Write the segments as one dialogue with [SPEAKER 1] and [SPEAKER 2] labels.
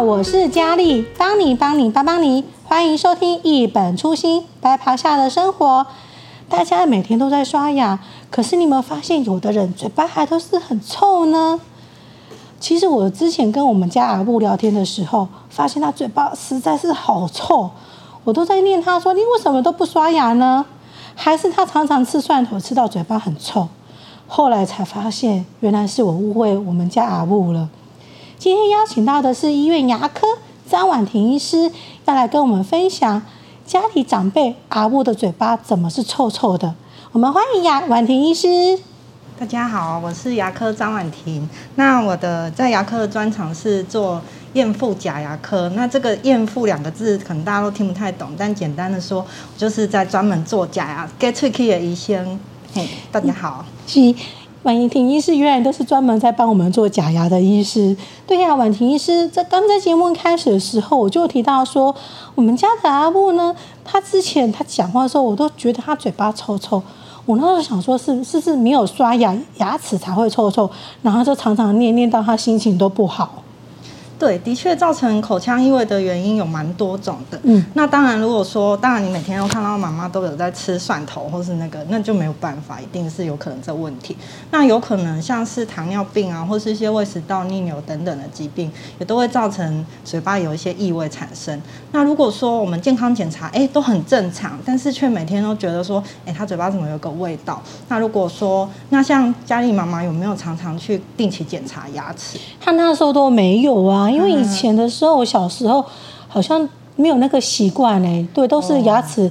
[SPEAKER 1] 我是佳丽，帮你帮你帮帮你，欢迎收听一本初心白袍下的生活。大家每天都在刷牙，可是你有没有发现，有的人嘴巴还都是很臭呢？其实我之前跟我们家阿布聊天的时候，发现他嘴巴实在是好臭，我都在念他说：“你为什么都不刷牙呢？”还是他常常吃蒜头，吃到嘴巴很臭。后来才发现，原来是我误会我们家阿布了。今天邀请到的是医院牙科张婉婷医师，要来跟我们分享家里长辈阿布的嘴巴怎么是臭臭的。我们欢迎牙婉婷医师。
[SPEAKER 2] 大家好，我是牙科张婉婷。那我的在牙科的专长是做赝复假牙科。那这个赝复两个字可能大家都听不太懂，但简单的说，就是在专门做假牙、get tricky 的医生。嘿，大家好。
[SPEAKER 1] 是婉婷医师，原来都是专门在帮我们做假牙的医师。对呀，婉婷医师在刚在节目开始的时候，我就提到说，我们家的阿布呢，他之前他讲话的时候，我都觉得他嘴巴臭臭。我那时候想说是，是是是没有刷牙，牙齿才会臭臭，然后就常常念念到他心情都不好。
[SPEAKER 2] 对，的确造成口腔异味的原因有蛮多种的。嗯，那当然，如果说当然你每天都看到妈妈都有在吃蒜头或是那个，那就没有办法，一定是有可能这问题。那有可能像是糖尿病啊，或是一些胃食道逆流等等的疾病，也都会造成嘴巴有一些异味产生。那如果说我们健康检查，哎，都很正常，但是却每天都觉得说，哎，他嘴巴怎么有个味道？那如果说，那像佳丽妈妈有没有常常去定期检查牙齿？
[SPEAKER 1] 她那时候都没有啊。因为以前的时候，我小时候好像没有那个习惯哎，对，都是牙齿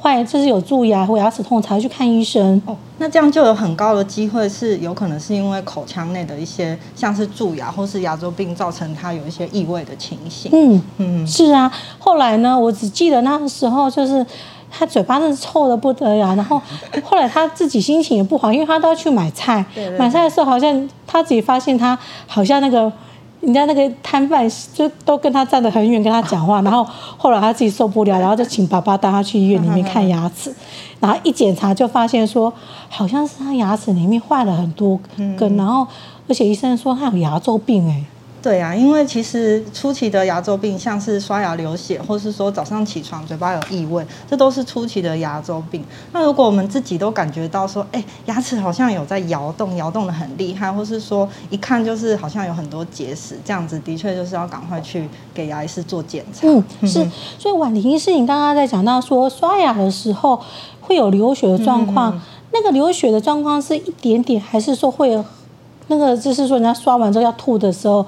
[SPEAKER 1] 坏，就是有蛀牙或牙齿痛才去看医生。
[SPEAKER 2] 哦，那这样就有很高的机会是有可能是因为口腔内的一些像是蛀牙或是牙周病造成它有一些异味的情形。
[SPEAKER 1] 嗯嗯，是啊。后来呢，我只记得那个时候就是他嘴巴是臭的不得了，然后后来他自己心情也不好，因为他都要去买菜，对对对，买菜的时候好像他自己发现他好像那个。人家那个摊贩就都跟他站得很远，跟他讲话，然后后来他自己受不了，然后就请爸爸带他去医院里面看牙齿，然后一检查就发现说，好像是他牙齿里面坏了很多根，然后而且医生说他有牙周病哎。
[SPEAKER 2] 对啊，因为其实初期的牙周病，像是刷牙流血，或是说早上起床嘴巴有异味，这都是初期的牙周病。那如果我们自己都感觉到说，哎，牙齿好像有在摇动，摇动的很厉害，或是说一看就是好像有很多结石，这样子的确就是要赶快去给牙医师做检查。
[SPEAKER 1] 嗯，是。所以婉婷医师，你刚刚在讲到说刷牙的时候会有流血的状况，嗯、那个流血的状况是一点点，还是说会有那个就是说人家刷完之后要吐的时候？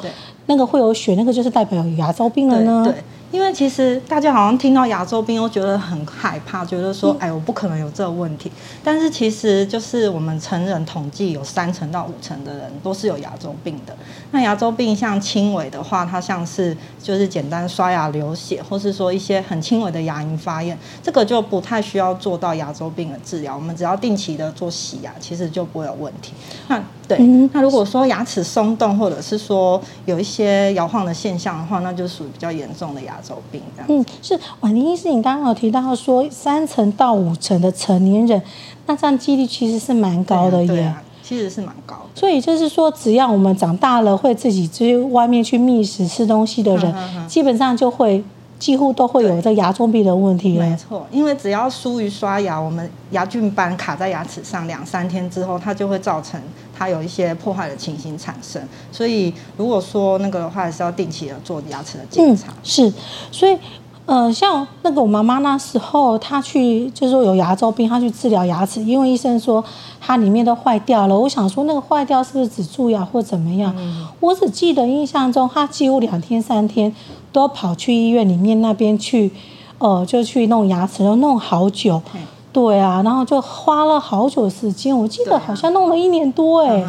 [SPEAKER 1] 那个会有血，那个就是代表有牙周病了呢。
[SPEAKER 2] 对，对，因为其实大家好像听到牙周病都觉得很害怕，觉得说，哎，我不可能有这个问题。但是其实就是我们成人统计有三成到五成的人都是有牙周病的。那牙周病像轻微的话，它像是就是简单刷牙流血，或是说一些很轻微的牙龈发炎，这个就不太需要做到牙周病的治疗。我们只要定期的做洗牙，其实就不会有问题。那对，那如果说牙齿松动，或者是说有一些摇晃的现象的话，那就属于比较严重的牙周病这样。
[SPEAKER 1] 嗯，是婉玲医师，你刚刚有提到说三成到五成的成年人，那这样几率其实是蛮高的耶。对啊，
[SPEAKER 2] 其实是蛮高的。
[SPEAKER 1] 所以就是说，只要我们长大了会自己去外面去觅食吃东西的人，基本上就会。几乎都会有这牙周病的问题。
[SPEAKER 2] 没错，因为只要疏于刷牙，我们牙菌斑卡在牙齿上两三天之后，它就会造成它有一些破坏的情形产生。所以如果说那个的话，还是要定期的做牙齿的检查。嗯，
[SPEAKER 1] 是，所以呃，像那个我妈妈那时候，她去就是说有牙周病，她去治疗牙齿，因为医生说它里面都坏掉了。我想说那个坏掉是不是只蛀牙或怎么样？嗯，我只记得印象中，她几乎两天三天。都跑去医院里面那边去，呃，就去弄牙齿，然后弄好久，对啊，然后就花了好久时间，我记得好像弄了一年多哎。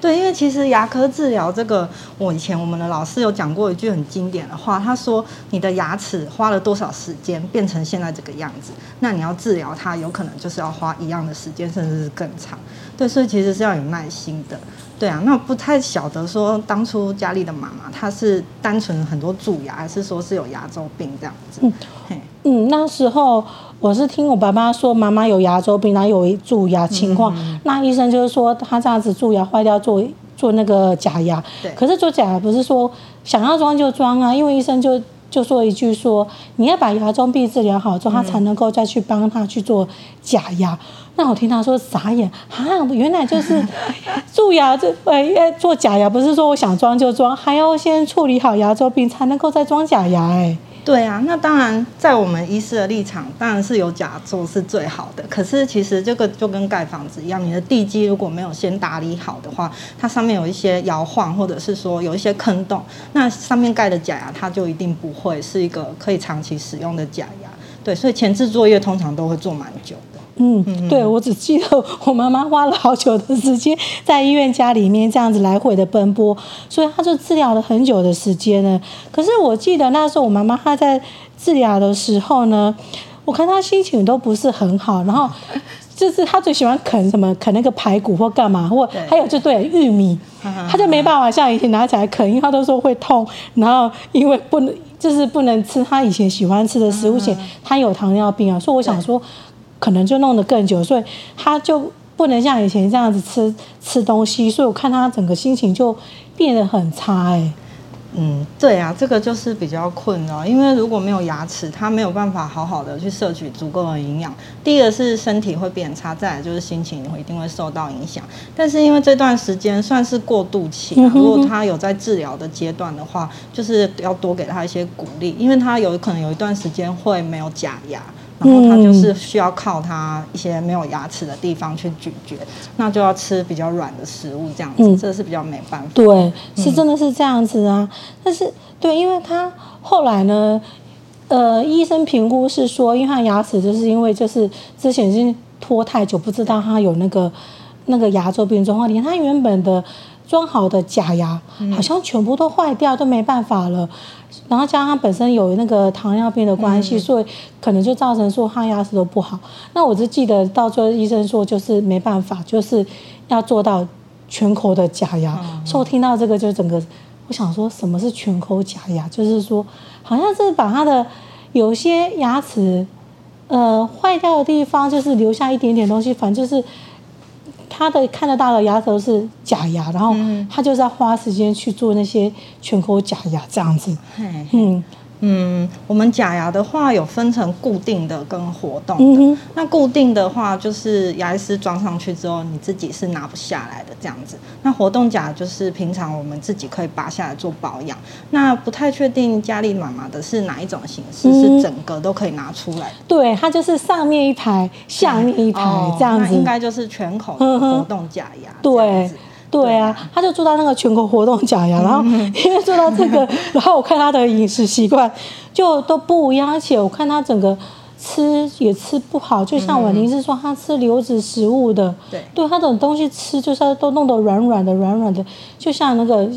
[SPEAKER 2] 对，因为其实牙科治疗这个，我以前我们的老师有讲过一句很经典的话，他说：“你的牙齿花了多少时间变成现在这个样子，那你要治疗它，有可能就是要花一样的时间，甚至是更长。”对，所以其实是要有耐心的。对啊，那不太晓得说当初家里的妈妈她是单纯很多蛀牙，还是说是有牙周病这样子？嗯，嘿
[SPEAKER 1] 嗯，那时候我是听我爸爸说妈妈有牙周病，然后有蛀牙情况，嗯、那医生就是说他这样子蛀牙坏掉做做那个假牙。对，可是做假牙不是说想要装就装啊，因为医生就就说一句说，你要把牙周病治疗好之后，他才能够再去帮他去做假牙。嗯、那我听他说傻眼啊，原来就是 蛀牙这呃做假牙，不是说我想装就装，还要先处理好牙周病才能够再装假牙哎。
[SPEAKER 2] 对啊，那当然，在我们医师的立场，当然是有假做是最好的。可是其实这个就跟盖房子一样，你的地基如果没有先打理好的话，它上面有一些摇晃，或者是说有一些坑洞，那上面盖的假牙，它就一定不会是一个可以长期使用的假牙。对，所以前置作业通常都会做蛮久的。
[SPEAKER 1] 嗯，对，我只记得我妈妈花了好久的时间在医院家里面这样子来回的奔波，所以她就治疗了很久的时间呢。可是我记得那时候我妈妈她在治疗的时候呢，我看她心情都不是很好，然后 就是她最喜欢啃什么，啃那个排骨或干嘛，或还有就对玉米，她就没办法像以前拿起来啃，因为她都说会痛，然后因为不能就是不能吃她以前喜欢吃的食物，且她有糖尿病啊，所以我想说。可能就弄得更久，所以他就不能像以前这样子吃吃东西，所以我看他整个心情就变得很差哎、欸。
[SPEAKER 2] 嗯，对啊，这个就是比较困扰，因为如果没有牙齿，他没有办法好好的去摄取足够的营养。第一个是身体会变差，再来就是心情会一定会受到影响。但是因为这段时间算是过渡期啊，如果他有在治疗的阶段的话，就是要多给他一些鼓励，因为他有可能有一段时间会没有假牙。然后他就是需要靠他一些没有牙齿的地方去咀嚼，那就要吃比较软的食物，这样子，嗯、这是比较没办法。
[SPEAKER 1] 对，是真的是这样子啊。嗯、但是，对，因为他后来呢，呃，医生评估是说，因为他牙齿就是因为就是之前已经拖太久，不知道他有那个那个牙周病状况，连他原本的装好的假牙好像全部都坏掉，都没办法了。然后加上他本身有那个糖尿病的关系，嗯、所以可能就造成说他牙齿都不好。那我只记得到最后医生说就是没办法，就是要做到全口的假牙。嗯、所以我听到这个就整个，我想说什么是全口假牙？就是说好像是把他的有些牙齿呃坏掉的地方，就是留下一点点东西，反正就是。他的看得到的牙都是假牙，然后他就是要花时间去做那些全口假牙这样子。嗯
[SPEAKER 2] 嗯，我们假牙的话有分成固定的跟活动的。嗯、那固定的话就是牙医师装上去之后，你自己是拿不下来的这样子。那活动假就是平常我们自己可以拔下来做保养。那不太确定佳丽妈妈的是哪一种形式，嗯、是整个都可以拿出来？
[SPEAKER 1] 对，它就是上面一排，下面一排这样
[SPEAKER 2] 应该就是全口的活动假牙。
[SPEAKER 1] 对。对啊，他就做到那个全国活动假牙，然后因为做到这个，然后我看他的饮食习惯就都不一样，而且我看他整个吃也吃不好，就像婉婷是说他吃流质食物的，对，对他这种东西吃就是都弄得软软的、软软的，就像那个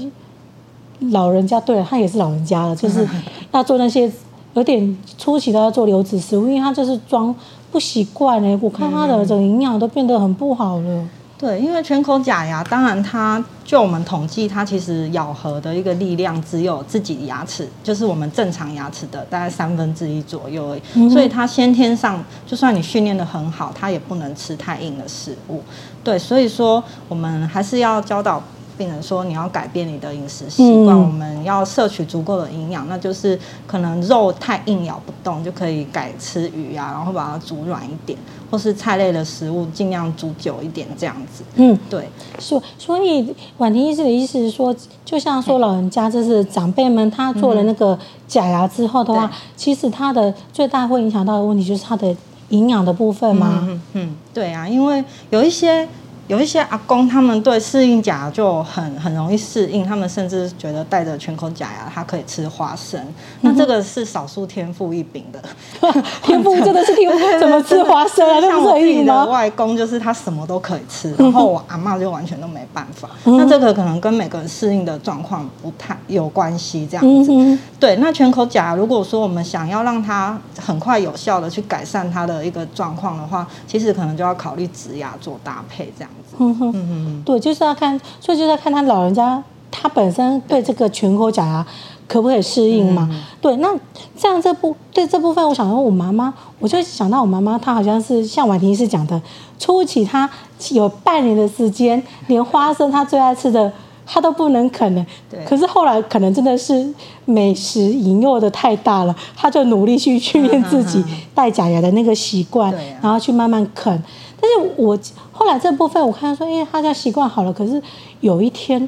[SPEAKER 1] 老人家，对他也是老人家了，就是要做那些有点初期都要做流质食物，因为他就是装不习惯哎，我看他的整个营养都变得很不好了。
[SPEAKER 2] 对，因为全口假牙，当然它就我们统计，它其实咬合的一个力量只有自己牙齿，就是我们正常牙齿的大概三分之一左右而已。嗯、所以它先天上，就算你训练的很好，它也不能吃太硬的食物。对，所以说我们还是要教导。病人说：“你要改变你的饮食习惯，嗯、我们要摄取足够的营养，那就是可能肉太硬咬不动，就可以改吃鱼啊，然后把它煮软一点，或是菜类的食物尽量煮久一点，这样子。嗯，对。
[SPEAKER 1] 所所以婉婷医师的意思是说，就像说老人家，就是长辈们，他做了那个假牙之后的话，嗯、其实他的最大会影响到的问题就是他的营养的部分吗？
[SPEAKER 2] 嗯，嗯，对啊，因为有一些。”有一些阿公，他们对适应假牙就很很容易适应，他们甚至觉得戴着全口假牙，他可以吃花生。嗯、那这个是少数天赋异禀的，
[SPEAKER 1] 天赋真的是天赋，怎么吃花生啊？
[SPEAKER 2] 像我自己的外公，就是他什么都可以吃，然后我阿嬷就完全都没办法。嗯、那这个可能跟每个人适应的状况不太有关系，这样子。对，那全口假牙，如果说我们想要让它很快有效的去改善他的一个状况的话，其实可能就要考虑植牙做搭配，这样。嗯哼，嗯。哼，
[SPEAKER 1] 对，就是要看，所以就是要看他老人家他本身对这个全口假牙可不可以适应嘛？嗯、对，那这样这部对这部分，我想说我妈妈，我就想到我妈妈，她好像是像婉婷医师讲的，初期她有半年的时间，连花生她最爱吃的他都不能啃了。
[SPEAKER 2] 对。
[SPEAKER 1] 可是后来可能真的是美食引诱的太大了，他就努力去训练自己戴假牙的那个习
[SPEAKER 2] 惯，啊、
[SPEAKER 1] 然后去慢慢啃。但是我后来这部分我看说，因为他家习惯好了，可是有一天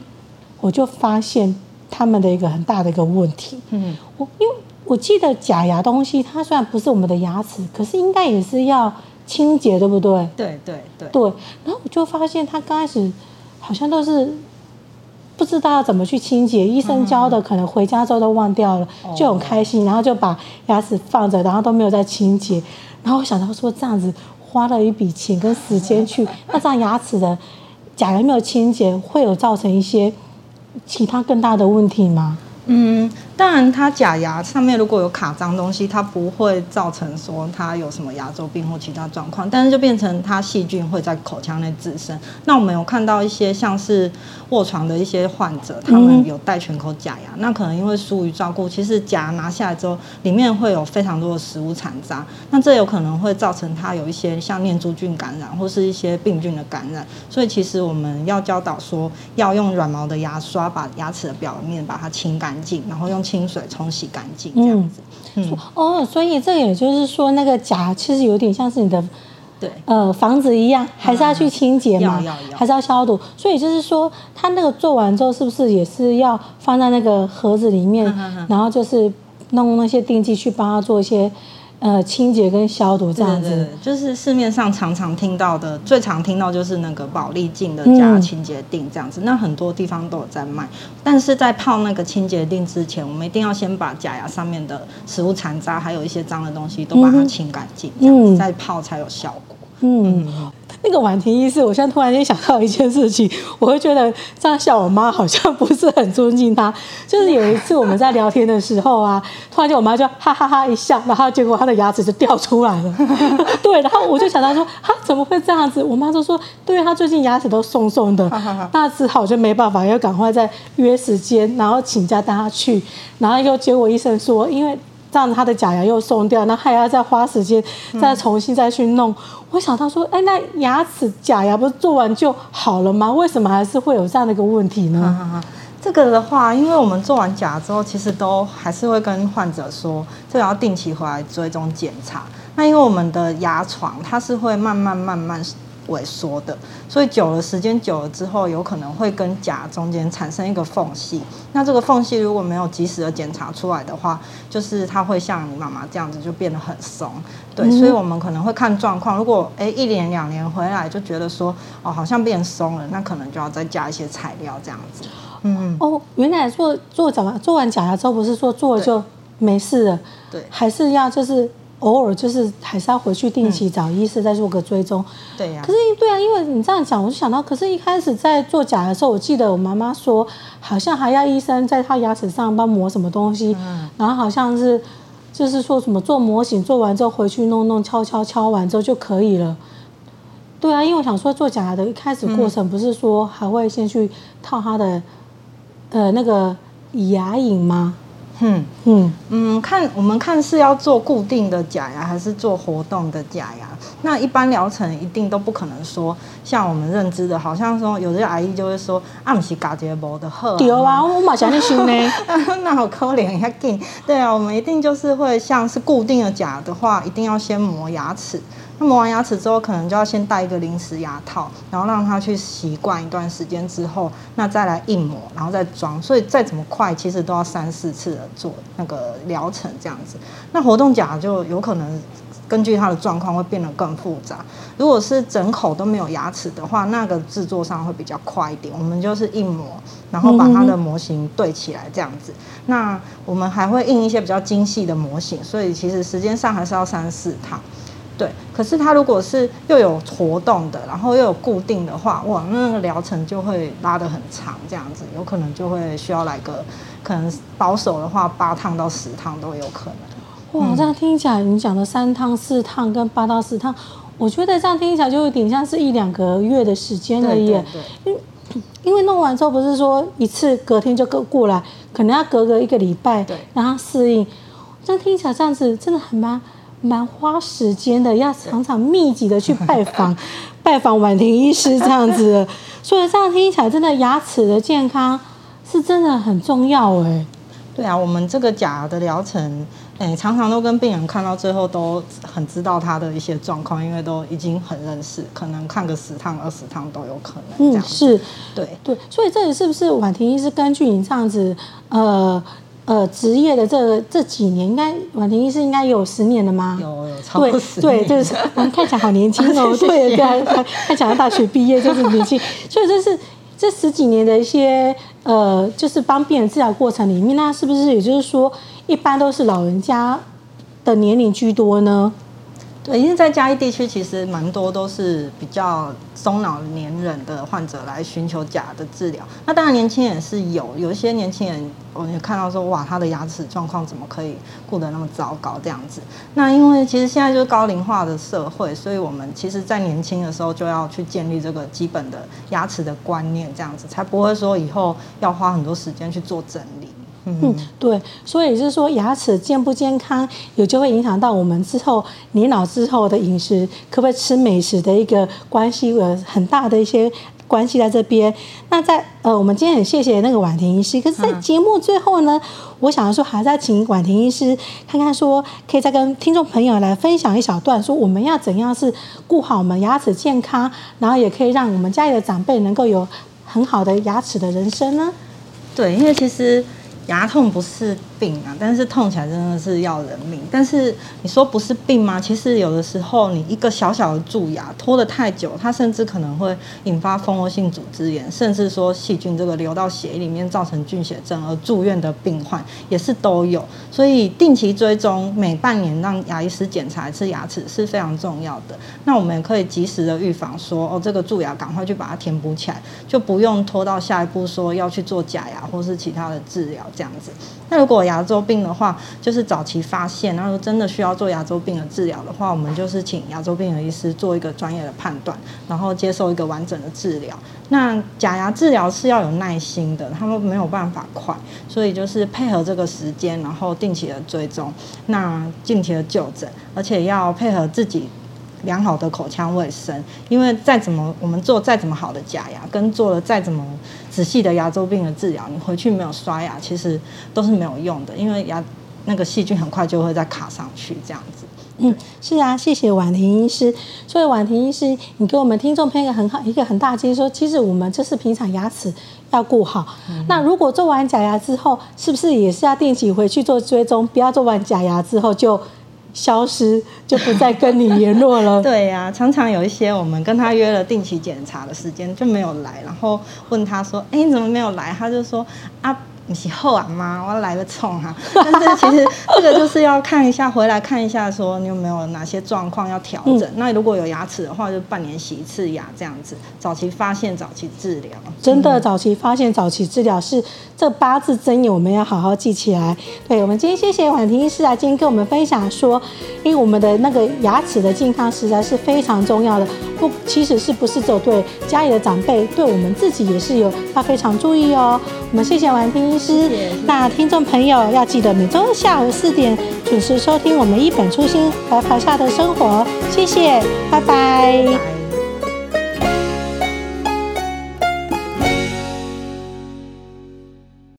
[SPEAKER 1] 我就发现他们的一个很大的一个问题。嗯。我因为我记得假牙东西，它虽然不是我们的牙齿，可是应该也是要清洁，对不对？
[SPEAKER 2] 对对对。
[SPEAKER 1] 对。然后我就发现他刚开始好像都是不知道要怎么去清洁，医生教的可能回家之后都忘掉了，嗯、就很开心，然后就把牙齿放着，然后都没有再清洁。然后我想到说这样子。花了一笔钱跟时间去，那这样牙齿的假牙没有清洁，会有造成一些其他更大的问题吗？
[SPEAKER 2] 嗯。当然，它假牙上面如果有卡脏东西，它不会造成说它有什么牙周病或其他状况，但是就变成它细菌会在口腔内滋生。那我们有看到一些像是卧床的一些患者，他们有戴全口假牙，嗯、那可能因为疏于照顾，其实假牙拿下来之后，里面会有非常多的食物残渣，那这有可能会造成它有一些像念珠菌感染或是一些病菌的感染。所以其实我们要教导说，要用软毛的牙刷把牙齿的表面把它清干净，然后用。清水冲洗干净，这样子。嗯，嗯
[SPEAKER 1] 哦，所以这也就是说，那个甲其实有点像是你的，
[SPEAKER 2] 对，
[SPEAKER 1] 呃，房子一样，还是要去清洁嘛，
[SPEAKER 2] 要要要
[SPEAKER 1] 还是要消毒。所以就是说，它那个做完之后，是不是也是要放在那个盒子里面，然后就是弄那些定剂去帮他做一些。呃，清洁跟消毒这样子，
[SPEAKER 2] 对对对，就是市面上常常听到的，最常听到就是那个宝丽净的假牙清洁定这样子，嗯，那很多地方都有在卖。但是在泡那个清洁定之前，我们一定要先把假牙上面的食物残渣，还有一些脏的东西都把它清干净，这样子再泡才有效果。嗯。嗯
[SPEAKER 1] 那个婉婷医师，我现在突然间想到一件事情，我会觉得这样笑我妈好像不是很尊敬她。就是有一次我们在聊天的时候啊，突然间我妈就哈哈哈一笑，然后结果她的牙齿就掉出来了。对，然后我就想到说，她怎么会这样子？我妈就说，对，她最近牙齿都松松的，那只好就没办法，要赶快再约时间，然后请假带她去，然后又结果医生说，因为。这样他的假牙又松掉，那还要再花时间再重新再去弄。我想到说，哎，那牙齿假牙不是做完就好了吗？为什么还是会有这样的一个问题呢？
[SPEAKER 2] 这个的话，因为我们做完假之后，其实都还是会跟患者说，这个要定期回来追踪检查。那因为我们的牙床它是会慢慢慢慢。萎缩的，所以久了时间久了之后，有可能会跟假中间产生一个缝隙。那这个缝隙如果没有及时的检查出来的话，就是它会像你妈妈这样子就变得很松。对，所以我们可能会看状况。如果诶一年两年回来就觉得说哦好像变松了，那可能就要再加一些材料这样子。嗯
[SPEAKER 1] 哦，原来做做假牙做完假牙之后不是说做了就没事了，
[SPEAKER 2] 对，
[SPEAKER 1] 还是要就是。偶尔就是还是要回去定期找医师再做个追踪。
[SPEAKER 2] 对呀。
[SPEAKER 1] 可是对啊，因为你这样讲，我就想到，可是一开始在做假的时候，我记得我妈妈说，好像还要医生在她牙齿上帮磨什么东西，然后好像是就是说什么做模型，做完之后回去弄弄敲敲敲完之后就可以了。对啊，因为我想说做假的一开始过程不是说还会先去套他的呃那个牙龈吗？
[SPEAKER 2] 嗯嗯嗯，看我们看是要做固定的假牙还是做活动的假牙？那一般疗程一定都不可能说像我们认知的，好像说有的阿姨就会说啊，不是假睫毛的好。
[SPEAKER 1] 对啊，我马上就修呢。
[SPEAKER 2] 那好可怜呀，紧。对啊，我们一定就是会像是固定的假的话，一定要先磨牙齿。那磨完牙齿之后，可能就要先戴一个临时牙套，然后让他去习惯一段时间之后，那再来硬磨，然后再装。所以再怎么快，其实都要三四次的做那个疗程这样子。那活动假就有可能根据它的状况会变得更复杂。如果是整口都没有牙齿的话，那个制作上会比较快一点。我们就是硬磨，然后把它的模型对起来这样子。那我们还会印一些比较精细的模型，所以其实时间上还是要三四趟。对，可是它如果是又有活动的，然后又有固定的话，哇，那个疗程就会拉得很长，这样子有可能就会需要来个，可能保守的话八趟到十趟都有可能。
[SPEAKER 1] 哇，这样听起来你讲的三趟、四趟跟八到十趟，我觉得这样听起来就有点像是一两个月的时间而已。因因为弄完之后不是说一次隔天就过过来，可能要隔个一个礼拜，对，然后适应。这样听起来这样子真的很蛮。蛮花时间的，要常常密集的去拜访，拜访婉婷医师这样子。所以这样听起来，真的牙齿的健康是真的很重要哎。
[SPEAKER 2] 对啊，我们这个假的疗程，哎，常常都跟病人看到最后都很知道他的一些状况，因为都已经很认识，可能看个十趟二十趟都有可能。
[SPEAKER 1] 嗯，是，
[SPEAKER 2] 对
[SPEAKER 1] 对，所以这里是不是婉婷医师根据你这样子，呃呃，职业的这这几年，应该婉婷医师应该有十年了吗？
[SPEAKER 2] 有有超过十年。
[SPEAKER 1] 对，对，就是我们看起来好年轻哦，对，对，看看起来大学毕业就是年轻，所以这是。这十几年的一些呃，就是帮病人治疗过程里面，那是不是也就是说，一般都是老人家的年龄居多呢？
[SPEAKER 2] 对，因为在嘉义地区，其实蛮多都是比较中老年人的患者来寻求假的治疗。那当然，年轻人是有，有一些年轻人，我也看到说，哇，他的牙齿状况怎么可以顾得那么糟糕这样子？那因为其实现在就是高龄化的社会，所以我们其实在年轻的时候就要去建立这个基本的牙齿的观念，这样子才不会说以后要花很多时间去做整。
[SPEAKER 1] 嗯，对，所以就是说牙齿健不健康，也就会影响到我们之后年老之后的饮食，可不可以吃美食的一个关系，有很大的一些关系在这边。那在呃，我们今天很谢谢那个婉婷医师，可是，在节目最后呢，嗯、我想说还是要请婉婷医师看看说，可以再跟听众朋友来分享一小段，说我们要怎样是顾好我们牙齿健康，然后也可以让我们家里的长辈能够有很好的牙齿的人生呢？
[SPEAKER 2] 对，因为其实。牙痛不是病啊，但是痛起来真的是要人命。但是你说不是病吗？其实有的时候你一个小小的蛀牙拖得太久，它甚至可能会引发蜂窝性组织炎，甚至说细菌这个流到血液里面造成菌血症而住院的病患也是都有。所以定期追踪，每半年让牙医师检查一次牙齿是非常重要的。那我们也可以及时的预防说，说哦这个蛀牙赶快去把它填补起来，就不用拖到下一步说要去做假牙或是其他的治疗。这样子，那如果牙牙周病的话，就是早期发现，然后真的需要做牙周病的治疗的话，我们就是请牙周病的医师做一个专业的判断，然后接受一个完整的治疗。那假牙治疗是要有耐心的，他们没有办法快，所以就是配合这个时间，然后定期的追踪，那定期的就诊，而且要配合自己。良好的口腔卫生，因为再怎么我们做再怎么好的假牙，跟做了再怎么仔细的牙周病的治疗，你回去没有刷牙，其实都是没有用的，因为牙那个细菌很快就会再卡上去，这样子。
[SPEAKER 1] 嗯，是啊，谢谢婉婷医师。所以婉婷医师，你给我们听众朋友一个很好一个很大的建议，说其实我们就是平常牙齿要顾好。嗯、那如果做完假牙之后，是不是也是要定期回去做追踪？不要做完假牙之后就。消失就不再跟你联络了。
[SPEAKER 2] 对呀、常常有一些我们跟他约了定期检查的时间就没有来，然后问他说：“哎，你怎么没有来？”他就说：“啊。”你是后啊吗？我要来个冲哈！但是其实这个就是要看一下，回来看一下，说你有没有哪些状况要调整。嗯、那如果有牙齿的话，就半年洗一次牙这样子。早期发现，早期治疗。
[SPEAKER 1] 真的，早期发现，早期治疗是这八字真言，我们要好好记起来。对，我们今天谢谢婉婷医师啊，今天跟我们分享说，因为我们的那个牙齿的健康实在是非常重要的。不，其实是不是只有对家里的长辈，对我们自己也是有要非常注意哦。我们谢谢婉婷医师。谢谢，那听众朋友要记得每周日下午四点准时收听我们一本初心白袍下的生活，谢谢，拜拜。拜拜。